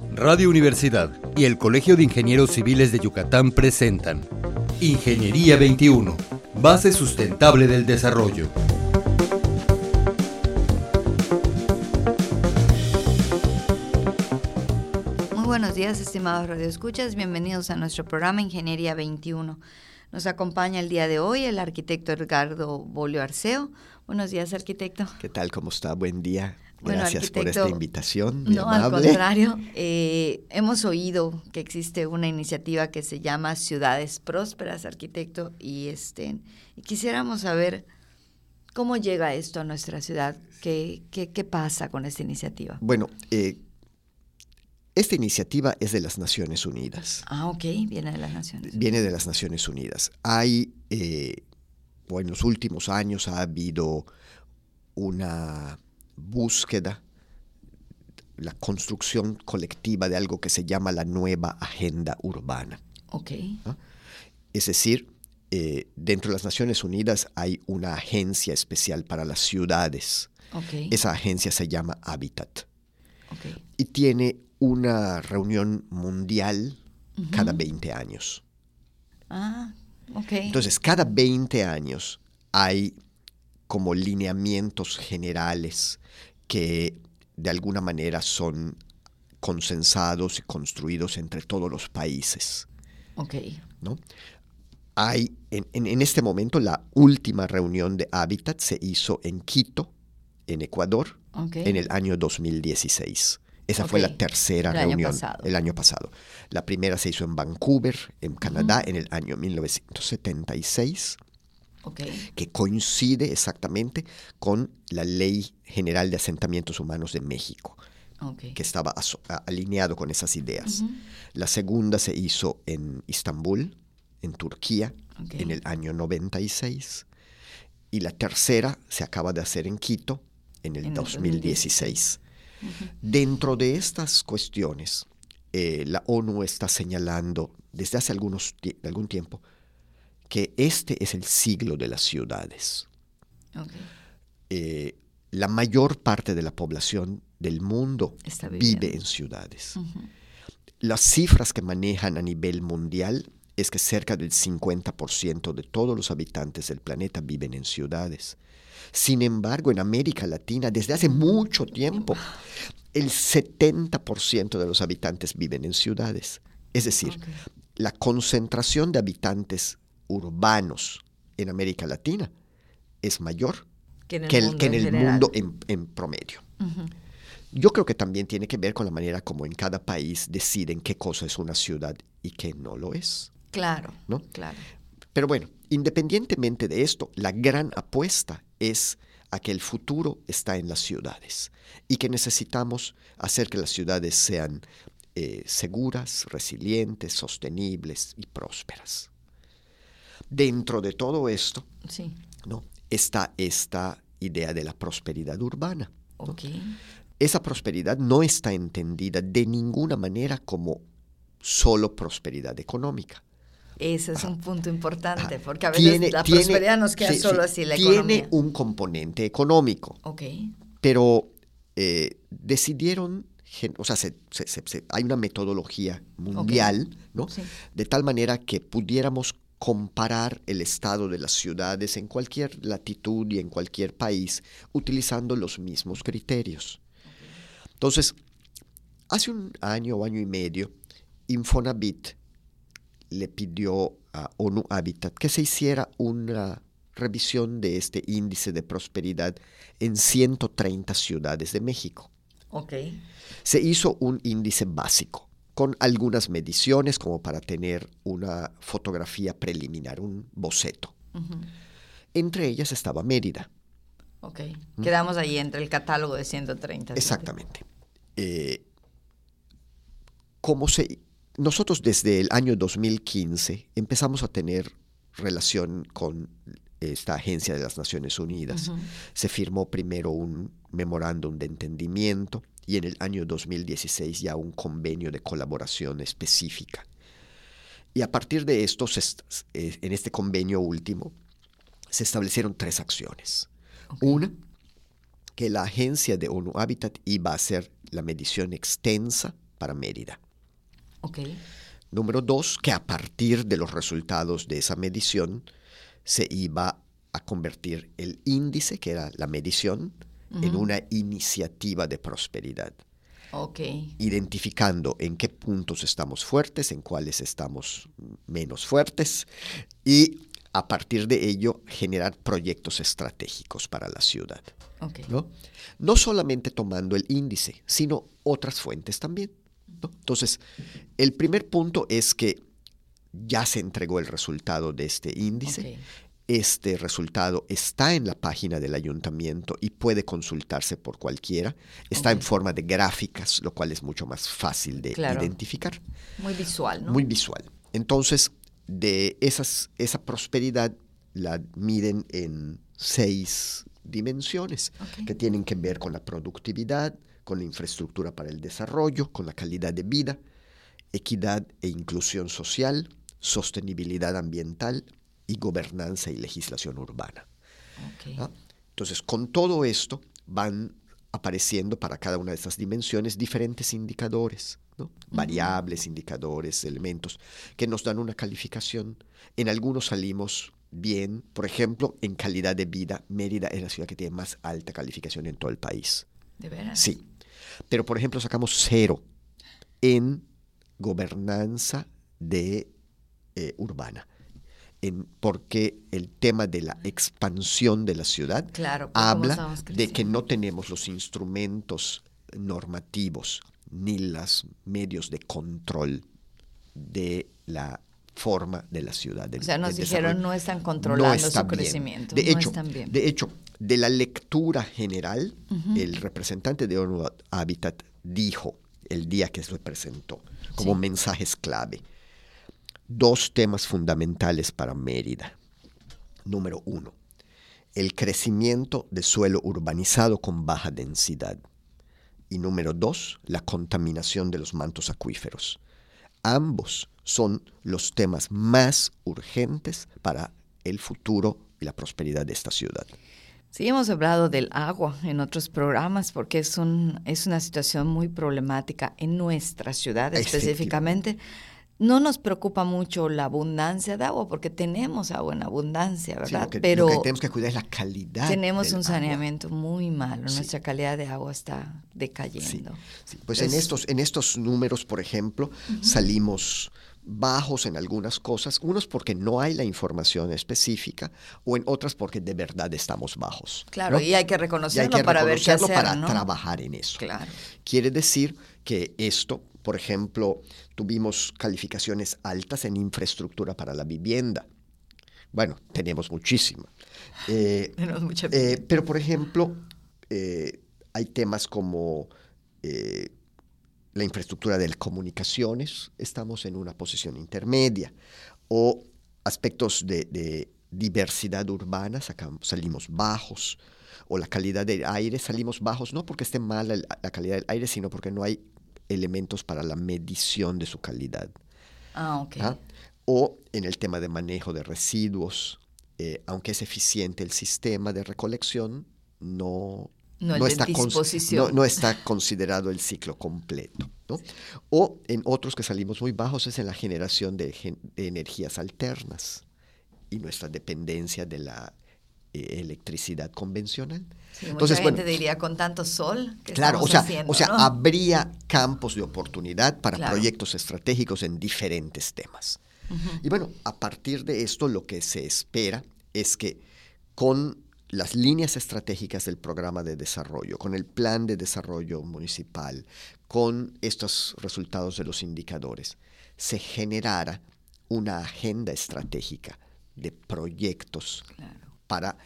Radio Universidad y el Colegio de Ingenieros Civiles de Yucatán presentan Ingeniería 21, base sustentable del desarrollo. Muy buenos días, estimados radioescuchas. Bienvenidos a nuestro programa Ingeniería 21. Nos acompaña el día de hoy el arquitecto Edgardo Bolio Arceo. Buenos días, arquitecto. ¿Qué tal? ¿Cómo está? Buen día. Gracias por esta invitación. no, al contrario. Eh, hemos oído que existe una iniciativa que se llama Ciudades Prósperas, arquitecto, y, este, quisiéramos saber cómo llega esto a nuestra ciudad. ¿Qué, qué, qué pasa con esta iniciativa? Bueno, eh, esta iniciativa es de las Naciones Unidas. Ah, ok, viene de las Naciones Unidas. Viene de las Naciones Unidas. Hay, eh, en los últimos años ha habido una búsqueda, la construcción colectiva de algo que se llama la nueva agenda urbana. Ok. Es decir, eh, dentro de las Naciones Unidas hay una agencia especial para las ciudades. Okay. Esa agencia se llama Habitat. Okay. Y tiene una reunión mundial cada 20 años. Ah, ok. Entonces, cada 20 años hay como lineamientos generales que de alguna manera son consensados y construidos entre todos los países. Ok. ¿no? Hay, en, en, este momento, la última reunión de Habitat se hizo en Quito, en Ecuador, okay. en el año 2016. Esa okay. fue la tercera el reunión año el año pasado. La primera se hizo en Vancouver, en Canadá, uh -huh. en el año 1976. Okay. que coincide exactamente con la Ley General de Asentamientos Humanos de México, okay. que estaba alineado con esas ideas. Uh -huh. La segunda se hizo en Istambul, en Turquía, okay. en el año 96. Y la tercera se acaba de hacer en Quito, en el en 2016. El uh -huh. Dentro de estas cuestiones, eh, la ONU está señalando desde hace algunos, algún tiempo que este es el siglo de las ciudades. Okay. Eh, la mayor parte de la población del mundo vive en ciudades. Uh -huh. Las cifras que manejan a nivel mundial es que cerca del 50% de todos los habitantes del planeta viven en ciudades. Sin embargo, en América Latina, desde hace mucho tiempo, el 70% de los habitantes viven en ciudades. Es decir, okay. la concentración de habitantes urbanos en América Latina es mayor que en el que, el, mundo, que en en el mundo en, en promedio. Uh -huh. Yo creo que también tiene que ver con la manera como en cada país deciden qué cosa es una ciudad y qué no lo es. Claro, ¿no? claro. Pero bueno, independientemente de esto, la gran apuesta es a que el futuro está en las ciudades y que necesitamos hacer que las ciudades sean eh, seguras, resilientes, sostenibles y prósperas. Dentro de todo esto sí. ¿no? está esta idea de la prosperidad urbana. ¿no? Okay. Esa prosperidad no está entendida de ninguna manera como solo prosperidad económica. Ese es ah, un punto importante, ah, porque a veces tiene, la tiene, prosperidad nos queda sí, solo sí, así la tiene economía. un componente económico. Ok. Pero eh, decidieron, o sea, se, se, se, hay una metodología mundial, okay. ¿no? Sí. De tal manera que pudiéramos comparar el estado de las ciudades en cualquier latitud y en cualquier país utilizando los mismos criterios. Entonces, hace un año o año y medio, Infonavit le pidió a ONU Habitat que se hiciera una revisión de este índice de prosperidad en 130 ciudades de México. Okay. Se hizo un índice básico con algunas mediciones como para tener una fotografía preliminar, un boceto. Uh -huh. Entre ellas estaba Mérida. Ok, ¿Mm? quedamos ahí entre el catálogo de 130. Exactamente. Eh, como se, nosotros desde el año 2015 empezamos a tener relación con esta agencia de las Naciones Unidas. Uh -huh. Se firmó primero un memorándum de entendimiento y en el año 2016 ya un convenio de colaboración específica. Y a partir de esto, eh, en este convenio último, se establecieron tres acciones. Okay. Una, que la agencia de ONU Habitat iba a hacer la medición extensa para Mérida. Número dos, que a partir de los resultados de esa medición se iba a convertir el índice, que era la medición, en una iniciativa de prosperidad. Ok. identificando en qué puntos estamos fuertes, en cuáles estamos menos fuertes y a partir de ello generar proyectos estratégicos para la ciudad. Ok. ¿no? No solamente tomando el índice, sino otras fuentes también. ¿no? Entonces, el primer punto es que ya se entregó el resultado de este índice. Ok. Este resultado está en la página del ayuntamiento y puede consultarse por cualquiera. Está en forma de gráficas, lo cual es mucho más fácil de Claro. identificar. Muy visual, ¿no? Muy visual. Entonces, de esas, esa prosperidad la miden en seis dimensiones que tienen que ver con la productividad, con la infraestructura para el desarrollo, con la calidad de vida, equidad e inclusión social, sostenibilidad ambiental y gobernanza y legislación urbana. Ok. ¿ah? Entonces, con todo esto van apareciendo para cada una de estas dimensiones diferentes indicadores, ¿no? variables, indicadores, elementos, que nos dan una calificación. En algunos salimos bien, por ejemplo, en calidad de vida, Mérida es la ciudad que tiene más alta calificación en todo el país. ¿De veras? Sí, pero por ejemplo sacamos cero en gobernanza de eh, urbana. En, porque el tema de la expansión de la ciudad Claro, pues, ¿cómo habla de que no tenemos los instrumentos normativos ni los medios de control de la forma de la ciudad. del- O sea, nos dijeron no están controlando está su bien. crecimiento. De no hecho, están bien. de hecho, de la lectura general, el representante de ONU Habitat dijo el día que se presentó como Sí. mensajes clave dos temas fundamentales para Mérida. Número uno, el crecimiento de suelo urbanizado con baja densidad. Y número dos, la contaminación de los mantos acuíferos. Ambos son los temas más urgentes para el futuro y la prosperidad de esta ciudad. Sí, hemos hablado del agua en otros programas porque es, un, es una situación muy problemática en nuestra ciudad específicamente. No nos preocupa mucho la abundancia de agua porque tenemos agua en abundancia, Sí, ¿verdad? lo, que, Pero lo que tenemos que cuidar es la calidad. tenemos un agua. saneamiento muy malo. Sí. Nuestra calidad de agua está decayendo. sí. Pues en, Es- estos, en estos números, por ejemplo, salimos bajos en algunas cosas, unos porque no hay la información específica o en otras porque de verdad estamos bajos. Claro, ¿no? y hay que hay reconocerlo que para ver qué reconocerlo hacer, para ¿no? trabajar en eso. Claro. Quiere decir que esto, por ejemplo, tuvimos calificaciones altas en infraestructura para la vivienda. Bueno, tenemos muchísima. Eh, Tenemos mucha eh, pero, por ejemplo, eh, hay temas como eh, la infraestructura de comunicaciones, estamos en una posición intermedia, o aspectos de, de diversidad urbana, sacamos- salimos bajos, o la calidad del aire, salimos bajos, no porque esté mala la calidad del aire, sino porque no hay elementos para la medición de su calidad. Ah, ok. ¿ah? O en el tema de manejo de residuos, eh, aunque es eficiente el sistema de recolección, no, No está, cons- disposición. no- no está considerado el ciclo completo. O en otros que salimos muy bajos es en la generación de, gen- de energías alternas y nuestra dependencia de la eh, electricidad convencional. Sí, mucha Entonces, gente bueno, diría con tanto sol que Claro, o sea, haciendo, o sea habría campos de oportunidad para Claro. proyectos estratégicos en diferentes temas. Y bueno, a partir de esto lo que se espera es que con las líneas estratégicas del programa de desarrollo, con el plan de desarrollo municipal, con estos resultados de los indicadores, se generara una agenda estratégica de proyectos Claro. para,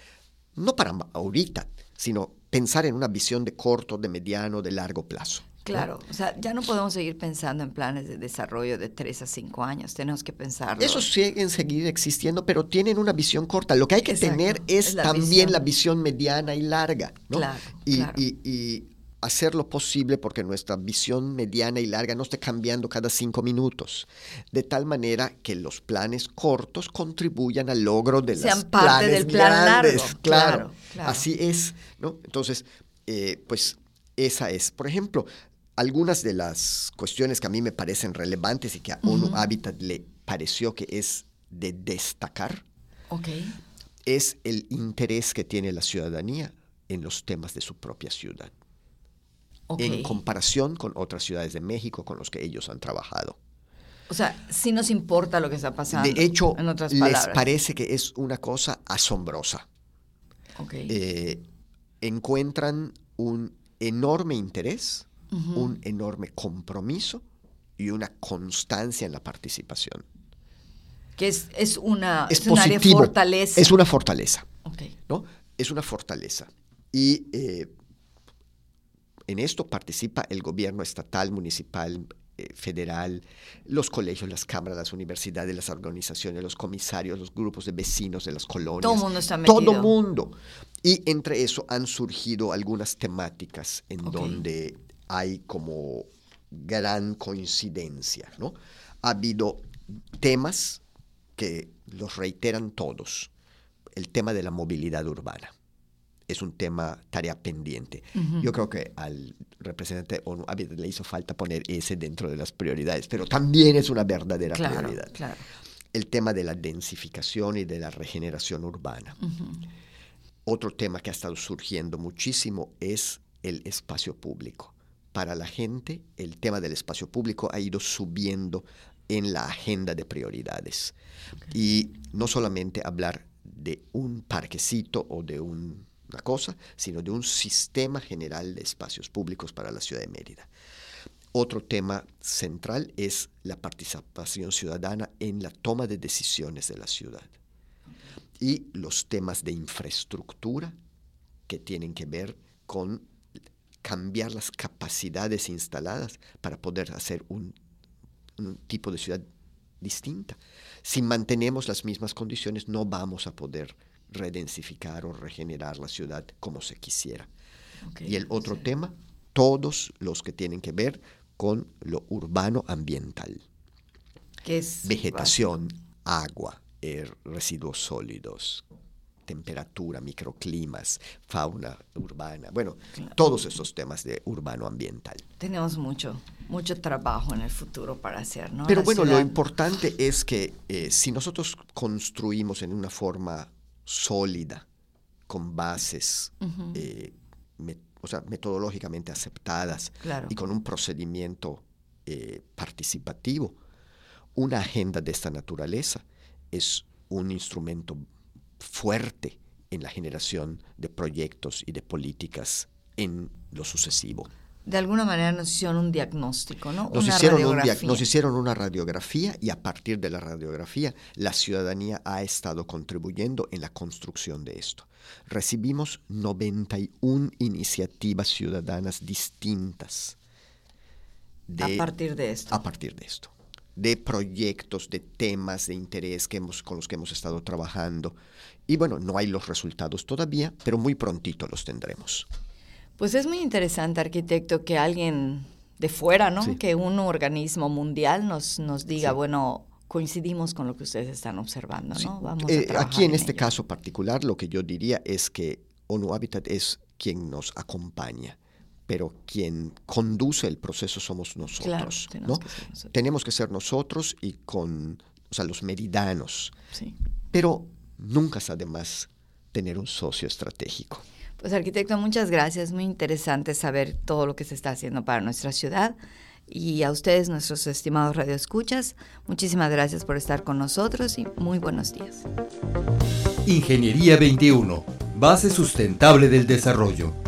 no para ahorita, sino pensar en una visión de corto, de mediano, de largo plazo. Claro, o sea, ya no podemos seguir pensando en planes de desarrollo de tres a cinco años, tenemos que pensarlo. Esos siguen seguir existiendo, pero tienen una visión corta. Lo que hay que Exacto, tener es, es la también visión. la visión mediana y larga. ¿no? Claro, y, claro. y- y hacer lo posible porque nuestra visión mediana y larga no esté cambiando cada cinco minutos. De tal manera que los planes cortos contribuyan al logro de Sean parte planes del plan grandes. largo. Claro, Claro, claro. así es. ¿no? Entonces, eh, pues esa es. Por ejemplo, algunas de las cuestiones que a mí me parecen relevantes y que a ONU Habitat le pareció que es de destacar es el interés que tiene la ciudadanía en los temas de su propia ciudad. En comparación con otras ciudades de México con los que ellos han trabajado. O sea, sí nos importa lo que está pasando. De hecho, les parece que es una cosa asombrosa. Eh, encuentran un enorme interés, un enorme compromiso y una constancia en la participación. Que es, es una, es, fortaleza. Es una fortaleza. ¿no? Es una fortaleza. Y eh, en esto participa el gobierno estatal, municipal, eh, federal, los colegios, las cámaras, las universidades, las organizaciones, los comisarios, los grupos de vecinos de las colonias. Todo el mundo está metido. Todo mundo. Y entre eso han surgido algunas temáticas en donde hay como gran coincidencia, ¿no? Ha habido temas que los reiteran todos. El tema de la movilidad urbana es un tema, tarea pendiente. Yo creo que al representante ONU le hizo falta poner ese dentro de las prioridades, pero también es una verdadera prioridad. El tema de la densificación y de la regeneración urbana. Otro tema que ha estado surgiendo muchísimo es el espacio público. Para la gente, el tema del espacio público ha ido subiendo en la agenda de prioridades. Y no solamente hablar de un parquecito o de un una cosa, sino de un sistema general de espacios públicos para la ciudad de Mérida. Otro tema central es la participación ciudadana en la toma de decisiones de la ciudad. Y los temas de infraestructura que tienen que ver con cambiar las capacidades instaladas para poder hacer un, un tipo de ciudad distinta. Si mantenemos las mismas condiciones, no vamos a poder redensificar o regenerar la ciudad como se quisiera. y el otro tema, todos los que tienen que ver con lo urbano ambiental. ¿Qué es Vegetación, agua, er, residuos sólidos, temperatura, microclimas, fauna urbana, bueno, todos esos temas de urbano ambiental. Tenemos mucho, mucho trabajo en el futuro para hacer, ¿no? Pero bueno, lo importante es que eh, si nosotros construimos en una forma sólida, con bases, eh, o sea, metodológicamente aceptadas y con un procedimiento eh, participativo. Una agenda de esta naturaleza es un instrumento fuerte en la generación de proyectos y de políticas en lo sucesivo de alguna manera nos hicieron un diagnóstico, ¿no? Nos, hicieron, nos hicieron una radiografía y a partir de la radiografía la ciudadanía ha estado contribuyendo en la construcción de esto. Recibimos 91 iniciativas ciudadanas distintas. a partir de esto. A partir de esto. De proyectos, de temas de interés que hemos, con los que hemos estado trabajando. Y bueno, no hay los resultados todavía, pero muy prontito los tendremos. Pues es muy interesante, arquitecto, que alguien de fuera, ¿no? Que un organismo mundial nos, nos diga, bueno, coincidimos con lo que ustedes están observando, ¿no? Vamos eh, aquí en, este caso particular, lo que yo diría es que ONU Habitat es quien nos acompaña, pero quien conduce el proceso somos nosotros, tenemos ¿no? Que nosotros. Tenemos que ser nosotros y con, o sea, los meridanos. Sí. Pero nunca es además tener un socio estratégico. Pues arquitecto, muchas gracias. Muy interesante saber todo lo que se está haciendo para nuestra ciudad. Y a ustedes, nuestros estimados radioescuchas, muchísimas gracias por estar con nosotros y muy buenos días. Ingeniería 21, base sustentable del desarrollo.